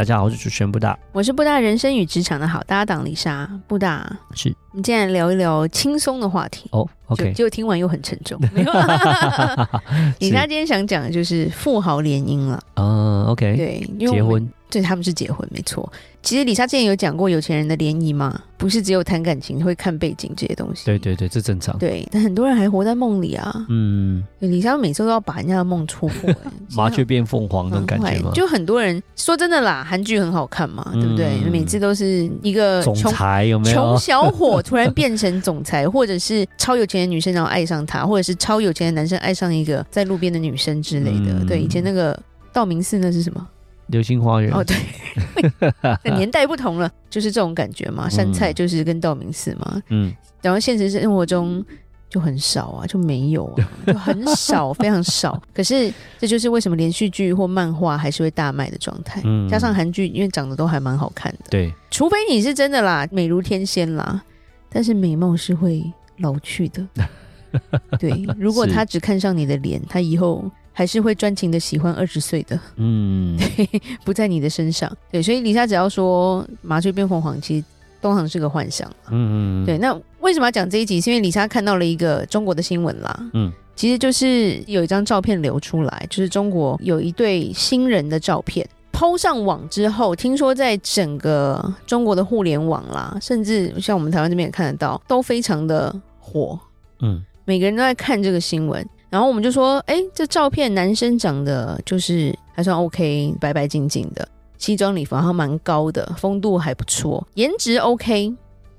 大家好，我是主持人布大，我是布大人生与职场的好搭档丽莎。布大是，我们今天来聊一聊轻松的话题哦。OK，就听完又很沉重。没有，丽莎今天想讲的就是富豪联姻了。嗯，OK，对，结婚。对，他们是结婚，没错。其实李莎之前有讲过有钱人的联谊嘛，不是只有谈感情，会看背景这些东西。对对对，这正常。对，但很多人还活在梦里啊。嗯，李莎每次都要把人家的梦戳破，麻雀变凤凰那种感觉吗？就很多人说真的啦，韩剧很好看嘛，对不对？每次都是一个总裁有没有？穷小伙突然变成总裁，或者是超有钱的女生然后爱上他，或者是超有钱的男生爱上一个在路边的女生之类的。对，以前那个道明寺那是什么？流星花园哦，对，年代不同了，就是这种感觉嘛。杉菜就是跟道明寺嘛，嗯，然后现实生活中就很少啊，就没有啊，就很少，非常少。可是这就是为什么连续剧或漫画还是会大卖的状态。嗯，加上韩剧，因为长得都还蛮好看的，对，除非你是真的啦，美如天仙啦，但是美貌是会老去的。对，如果他只看上你的脸，他以后。还是会专情的喜欢二十岁的，嗯，对，不在你的身上，对，所以李莎只要说麻雀变凤凰，其实通常是个幻想，嗯嗯，对。那为什么要讲这一集？是因为李莎看到了一个中国的新闻啦，嗯，其实就是有一张照片流出来，就是中国有一对新人的照片，PO 上网之后，听说在整个中国的互联网啦，甚至像我们台湾这边也看得到，都非常的火，嗯，每个人都在看这个新闻。然后我们就说，哎，这照片男生长得就是还算 OK，白白净净的，西装礼服，然后蛮高的，风度还不错，颜值 OK。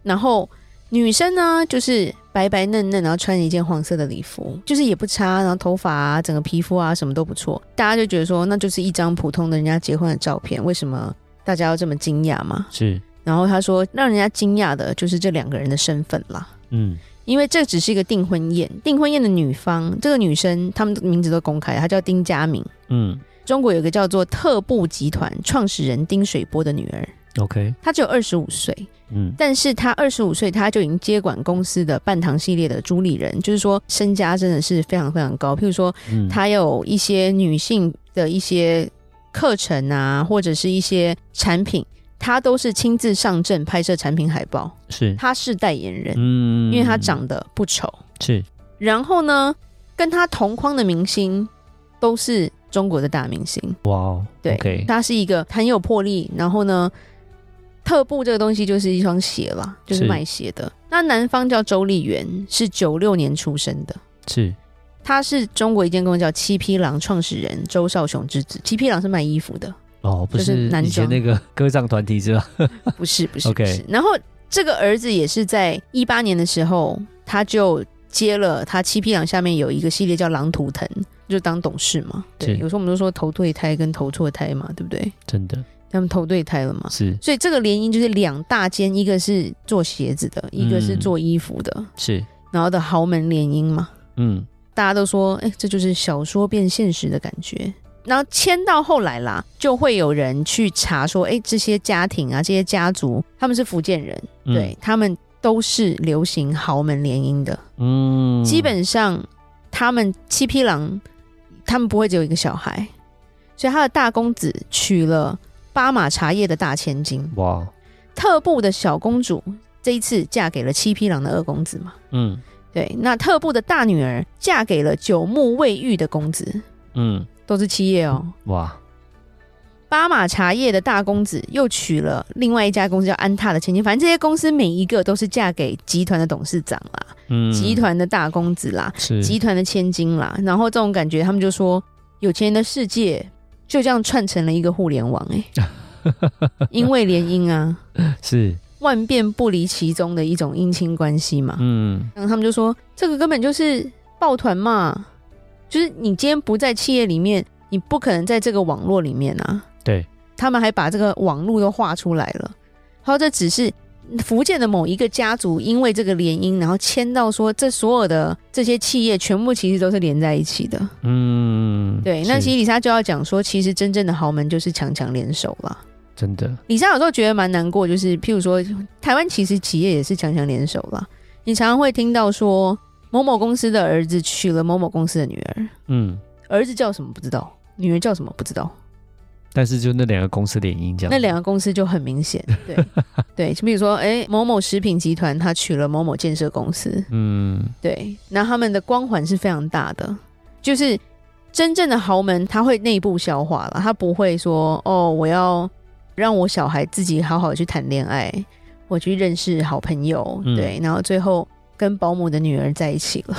然后女生呢，就是白白嫩嫩，然后穿一件黄色的礼服，就是也不差，然后头发啊，整个皮肤啊，什么都不错。大家就觉得说，那就是一张普通的人家结婚的照片，为什么大家要这么惊讶嘛？是。然后他说，让人家惊讶的就是这两个人的身份啦。嗯。因为这只是一个订婚宴，订婚宴的女方，这个女生，她们的名字都公开，她叫丁佳明。嗯，中国有个叫做特步集团创始人丁水波的女儿。OK，她只有二十五岁。嗯，但是她二十五岁，她就已经接管公司的半糖系列的主理人，就是说身家真的是非常非常高。譬如说，她有一些女性的一些课程啊，或者是一些产品。他都是亲自上阵拍摄产品海报，是，他是代言人，嗯，因为他长得不丑，是。然后呢，跟他同框的明星都是中国的大明星，哇哦，对，okay、他是一个很有魄力。然后呢，特步这个东西就是一双鞋啦，就是卖鞋的。那男方叫周丽媛，是九六年出生的，是。他是中国一间公司叫七匹狼创始人周少雄之子，七匹狼是卖衣服的。哦，不是以前那个 歌唱团体是吧？不是，不是，OK。然后这个儿子也是在一八年的时候，他就接了他七匹狼下面有一个系列叫狼图腾，就当董事嘛。对，有时候我们都说投对胎跟投错胎嘛，对不对？真的，他们投对胎了嘛？是。所以这个联姻就是两大间，一个是做鞋子的，一个是做衣服的，是。然后的豪门联姻嘛，嗯，大家都说，哎，这就是小说变现实的感觉。然后签到后来啦，就会有人去查说，哎，这些家庭啊，这些家族，他们是福建人，嗯、对，他们都是流行豪门联姻的，嗯，基本上他们七匹狼，他们不会只有一个小孩，所以他的大公子娶了巴马茶叶的大千金，哇，特步的小公主这一次嫁给了七匹狼的二公子嘛，嗯，对，那特步的大女儿嫁给了九牧卫浴的公子，嗯。都是企业哦，哇！巴马茶叶的大公子又娶了另外一家公司叫安踏的千金，反正这些公司每一个都是嫁给集团的董事长啦，嗯，集团的大公子啦，是集团的千金啦。然后这种感觉，他们就说有钱人的世界就这样串成了一个互联网，欸，哎，因为联姻啊，是万变不离其宗的一种姻亲关系嘛，嗯，然后他们就说这个根本就是抱团嘛。就是你今天不在企业里面，你不可能在这个网络里面啊。对，他们还把这个网络都画出来了。然后这只是福建的某一个家族因为这个联姻，然后签到说这所有的这些企业全部其实都是连在一起的。嗯，对。那其实李莎就要讲说，其实真正的豪门就是强强联手了。真的，李莎有时候觉得蛮难过，就是譬如说，台湾其实企业也是强强联手了。你常常会听到说，某某公司的儿子娶了某某公司的女儿，嗯，儿子叫什么不知道，女儿叫什么不知道。但是就那两个公司联姻这样，那两个公司就很明显，对。对，就比如说，哎、欸，某某食品集团他娶了某某建设公司，嗯，对，那他们的光环是非常大的，就是真正的豪门他会内部消化了，他不会说，哦，我要让我小孩自己好好去谈恋爱，我去认识好朋友，嗯、对，然后最后跟保姆的女儿在一起了。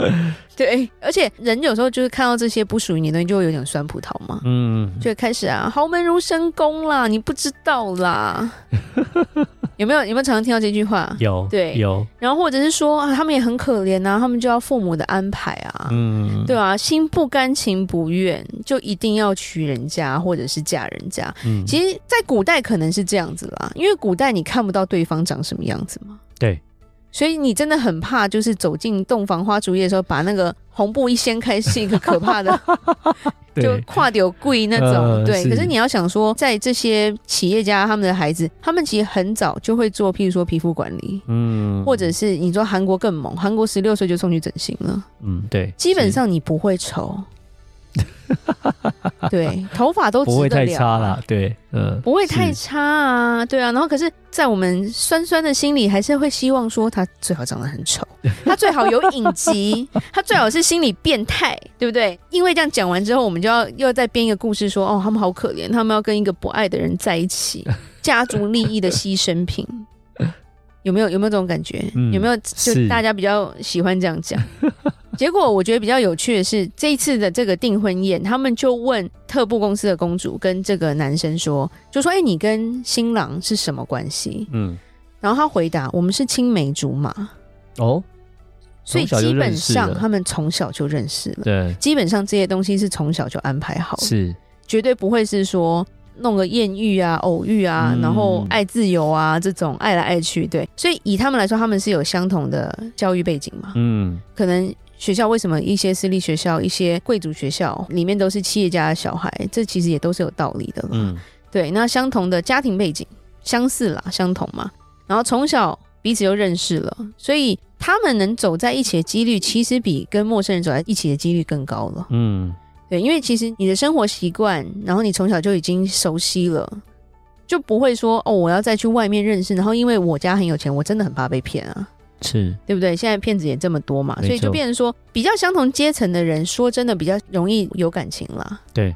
对，而且人有时候就是看到这些不属于你的东西，就会有点酸葡萄嘛。嗯，就会开始啊，豪门如深宫啦，你不知道啦。有没有有没有常常听到这句话？有，对，有。然后或者是说啊，他们也很可怜啊，他们就要父母的安排啊，嗯，对啊，心不甘情不愿，就一定要娶人家或者是嫁人家。嗯，其实，在古代可能是这样子啦，因为古代你看不到对方长什么样子嘛。对。所以你真的很怕，就是走进洞房花烛夜的时候，把那个红布一掀开，是一个可怕的，就跨丢柜那种。呃、对，是。可是你要想说，在这些企业家他们的孩子，他们其实很早就会做，譬如说皮肤管理，嗯，或者是你说韩国更猛，韩国十六岁就送去整形了，嗯，对，基本上你不会丑。对，头发都不会太差了，对，嗯，不会太差啊，对啊。然后，可是，在我们酸酸的心里，还是会希望说他最好长得很丑，他最好有隐疾，他最好是心理变态，对不对？因为这样讲完之后，我们就要又再编一个故事，说哦，他们好可怜，他们要跟一个不爱的人在一起，家族利益的牺牲品，有没有？有没有这种感觉？嗯、有没有？就大家比较喜欢这样讲。结果我觉得比较有趣的是，这一次的这个订婚宴，他们就问特步公司的公主跟这个男生说，就说：“哎，你跟新郎是什么关系？”嗯，然后他回答：“我们是青梅竹马。”哦，所以基本上他们从小就认识了。对，基本上这些东西是从小就安排好了，是绝对不会是说弄个艳遇啊、偶遇啊，嗯、然后爱自由啊这种爱来爱去。对，所以以他们来说，他们是有相同的教育背景嘛？嗯，可能。学校为什么一些私立学校、一些贵族学校里面都是企业家的小孩？这其实也都是有道理的了。嗯，对。那相同的家庭背景，相似啦，相同嘛。然后从小彼此又认识了，所以他们能走在一起的几率，其实比跟陌生人走在一起的几率更高了。嗯，对，因为其实你的生活习惯，然后你从小就已经熟悉了，就不会说哦，我要再去外面认识。然后因为我家很有钱，我真的很怕被骗啊。是对不对？现在骗子也这么多嘛，所以就变成说，比较相同阶层的人，说真的比较容易有感情啦。对，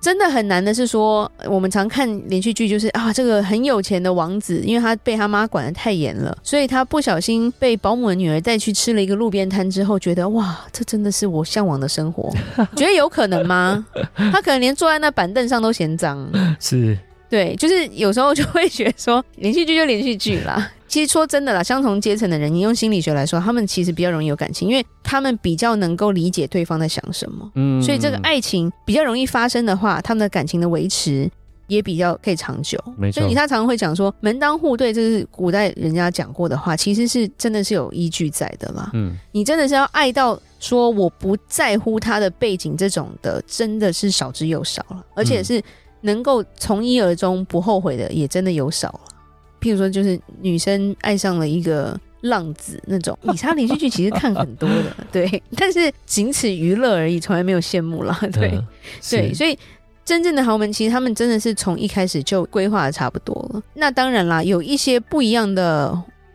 真的很难的是说，我们常看连续剧，就是啊，这个很有钱的王子，因为他被他妈管得太严了，所以他不小心被保姆的女儿带去吃了一个路边摊之后，觉得哇，这真的是我向往的生活。觉得有可能吗？他可能连坐在那板凳上都嫌脏。是。对，就是有时候就会觉得说，连续剧就连续剧啦。其实说真的啦，相同阶层的人，你用心理学来说，他们其实比较容易有感情，因为他们比较能够理解对方在想什么。嗯，所以这个爱情比较容易发生的话，他们的感情的维持也比较可以长久。没错。所以他常常会讲说，门当户对，这是古代人家讲过的话，其实是真的是有依据在的啦。嗯，你真的是要爱到说我不在乎他的背景这种的，真的是少之又少了，而且是。能够从一而终不后悔的也真的有少了，譬如说就是女生爱上了一个浪子那种，以他连续剧其实看很多的，对，但是仅此娱乐而已，从来没有羡慕了，对，嗯、对，所以真正的豪门其实他们真的是从一开始就规划的差不多了。那当然啦，有一些不一样的，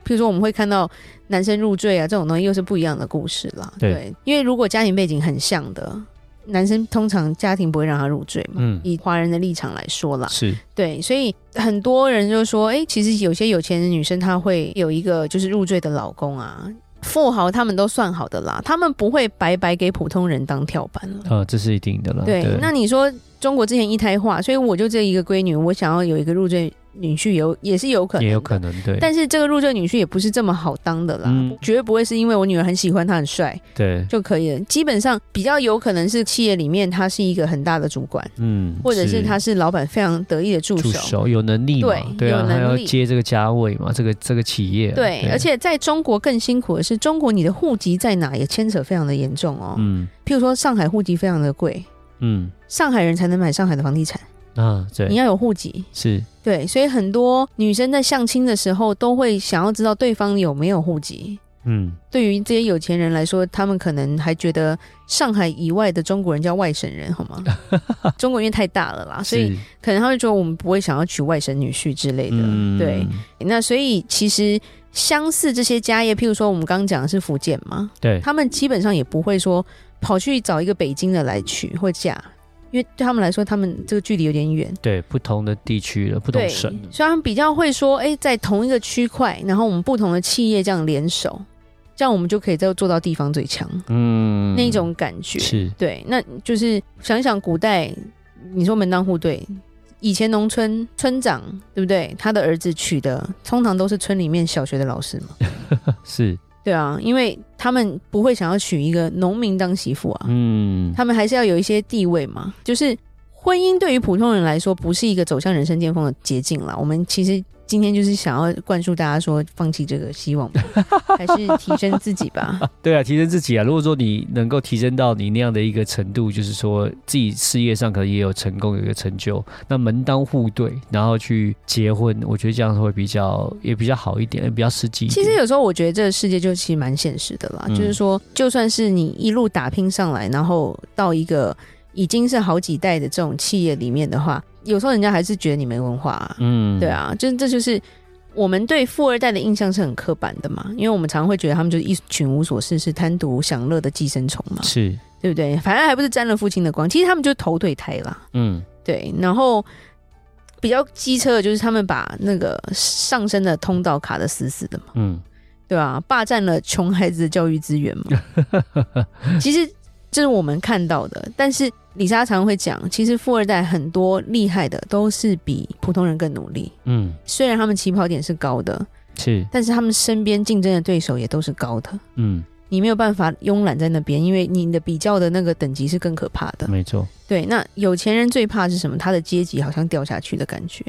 譬如说我们会看到男生入赘啊这种东西，又是不一样的故事啦，对，对，因为如果家庭背景很像的。男生通常家庭不会让他入赘嘛，嗯，以华人的立场来说啦，是。对，所以很多人就说，哎、欸，其实有些有钱的女生她会有一个就是入赘的老公啊，富豪他们都算好的啦，他们不会白白给普通人当跳板了，呃，这是一定的了。对，对。那你说中国之前一胎化，所以我就这一个闺女，我想要有一个入赘女婿有也是有可能，也有可能对。但是这个入赘女婿也不是这么好当的啦，嗯、绝对不会是因为我女儿很喜欢他很帅，对。就可以了。基本上比较有可能是企业里面他是一个很大的主管，嗯，或者是他是老板非常得意的助手，助手有能力嘛，对，对啊，有能力。还要接这个家位嘛，这个这个企业、啊对，对。而且在中国更辛苦的是，中国你的户籍在哪也牵扯非常的严重哦，嗯，譬如说上海户籍非常的贵，嗯，上海人才能买上海的房地产。啊，对，你要有户籍，是对，所以很多女生在相亲的时候都会想要知道对方有没有户籍。嗯，对于这些有钱人来说，他们可能还觉得上海以外的中国人叫外省人，好吗？中国因为太大了啦，所以可能他会觉得我们不会想要娶外省女婿之类的。嗯、对，那所以其实相似这些家业，譬如说我们刚刚讲的是福建嘛，对，他们基本上也不会说跑去找一个北京的来娶或嫁。因为对他们来说，他们这个距离有点远，对不同的地区了，不同省，所以他们比较会说，哎，在同一个区块，然后我们不同的企业这样联手，这样我们就可以再做到地方最强，嗯，那一种感觉是对。那就是想一想古代，你说门当户对，以前农村村长对不对？他的儿子娶的通常都是村里面小学的老师嘛，是。对啊，因为他们不会想要娶一个农民当媳妇啊，嗯，他们还是要有一些地位嘛。就是婚姻对于普通人来说，不是一个走向人生巅峰的捷径啦。我们其实。今天就是想要灌输大家说，放弃这个希望吧，还是提升自己吧。对啊，提升自己啊！如果说你能够提升到你那样的一个程度，就是说自己事业上可能也有成功，有一个成就，那门当户对，然后去结婚，我觉得这样会比较也比较好一点，也比较实际。其实有时候我觉得这个世界就其实蛮现实的啦，嗯、就是说，就算是你一路打拼上来，然后到一个已经是好几代的这种企业里面的话。有时候人家还是觉得你没文化，啊，嗯，对啊，就这就是我们对富二代的印象是很刻板的嘛，因为我们常常会觉得他们就是一群无所事事、贪图享乐的寄生虫嘛，是。对不对？反正还不是沾了父亲的光，其实他们就是投对胎啦，嗯，对。然后比较机车的就是他们把那个上升的通道卡的死死的嘛，嗯，对啊，霸占了穷孩子的教育资源嘛，其实这是我们看到的，但是。李莎常常会讲，其实富二代很多厉害的都是比普通人更努力。嗯，虽然他们起跑点是高的，是，但是他们身边竞争的对手也都是高的。嗯，你没有办法慵懒在那边，因为你的比较的那个等级是更可怕的。没错。对，那有钱人最怕是什么？他的阶级好像掉下去的感觉。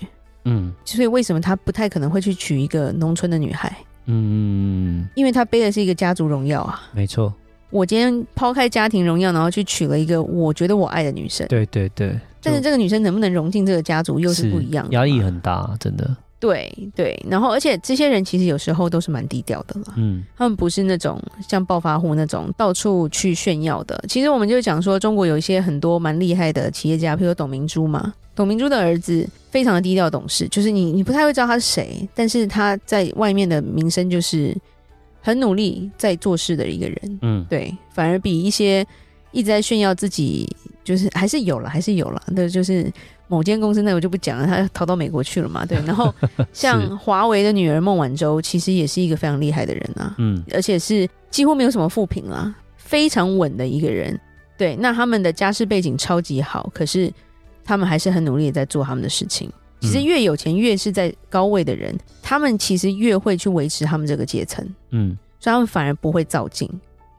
嗯，所以为什么他不太可能会去娶一个农村的女孩？嗯，因为他背的是一个家族荣耀啊。没错。我今天抛开家庭荣耀，然后去娶了一个我觉得我爱的女生。对对对，但是这个女生能不能融进这个家族，又是不一样的。压力很大，真的。对对，然后而且这些人其实有时候都是蛮低调的啦。嗯，他们不是那种像暴发户那种到处去炫耀的。其实我们就讲说，中国有一些很多蛮厉害的企业家，比如董明珠嘛。董明珠的儿子非常的低调懂事，就是你你不太会知道他是谁，但是他在外面的名声就是。很努力在做事的一个人，嗯，对，反而比一些一直在炫耀自己，就是还是有了，还是有了，那就是某间公司，那我就不讲了，他逃到美国去了嘛，对。然后像华为的女儿孟晚舟，其实也是一个非常厉害的人啊，嗯，而且是几乎没有什么负评啦，非常稳的一个人。对，那他们的家世背景超级好，可是他们还是很努力的在做他们的事情。其实越有钱，越是在高位的人，嗯，他们其实越会去维持他们这个阶层。嗯，所以他们反而不会造进。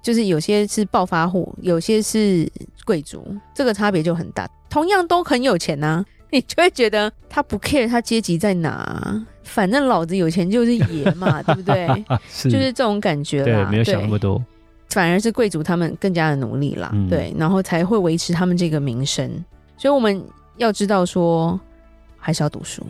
就是有些是暴发户，有些是贵族，这个差别就很大。同样都很有钱啊，你就会觉得他不 care 他阶级在哪，反正老子有钱就是爷嘛，对不对？是，就是这种感觉啦。对，没有想那么多。反而是贵族他们更加的努力啦，嗯，对，然后才会维持他们这个名声。所以我们要知道说。还是要读书，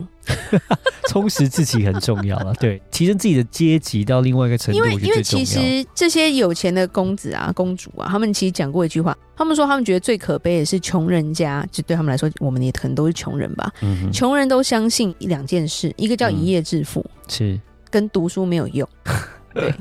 充实自己很重要了。对，提升自己的阶级到另外一个程度，因为因为其实这些有钱的公子啊、公主啊，他们其实讲过一句话，他们说他们觉得最可悲的是穷人家，就对他们来说，我们也可能都是穷人吧。嗯，穷人都相信两件事，一个叫一夜致富，嗯、是跟读书没有用。对，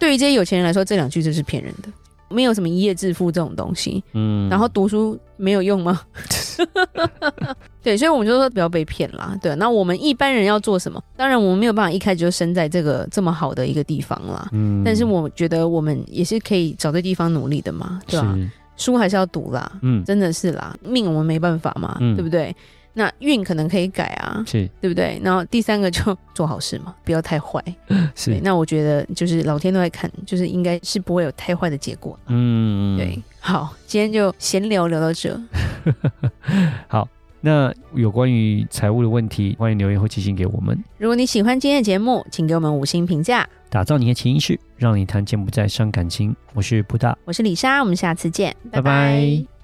对于这些有钱人来说，这两句就是骗人的。没有什么一夜致富这种东西，嗯，然后读书没有用吗？对，所以我们就说不要被骗啦。对，那我们一般人要做什么？当然，我们没有办法一开始就生在这个这么好的一个地方啦。嗯，但是我觉得我们也是可以找对地方努力的嘛，对吧？书还是要读啦，嗯，真的是啦，命我们没办法嘛，嗯，对不对？那运可能可以改啊，是对不对？然后第三个就 做好事嘛，不要太坏。是，那我觉得就是老天都在看，就是应该是不会有太坏的结果。嗯，对。好，今天就闲聊聊到这。好，那有关于财务的问题，欢迎留言或寄信给我们。如果你喜欢今天的节目，请给我们五星评价。打造你的潜意识，让你谈钱不再伤感情。我是布大，我是李莎，我们下次见，拜拜。拜拜。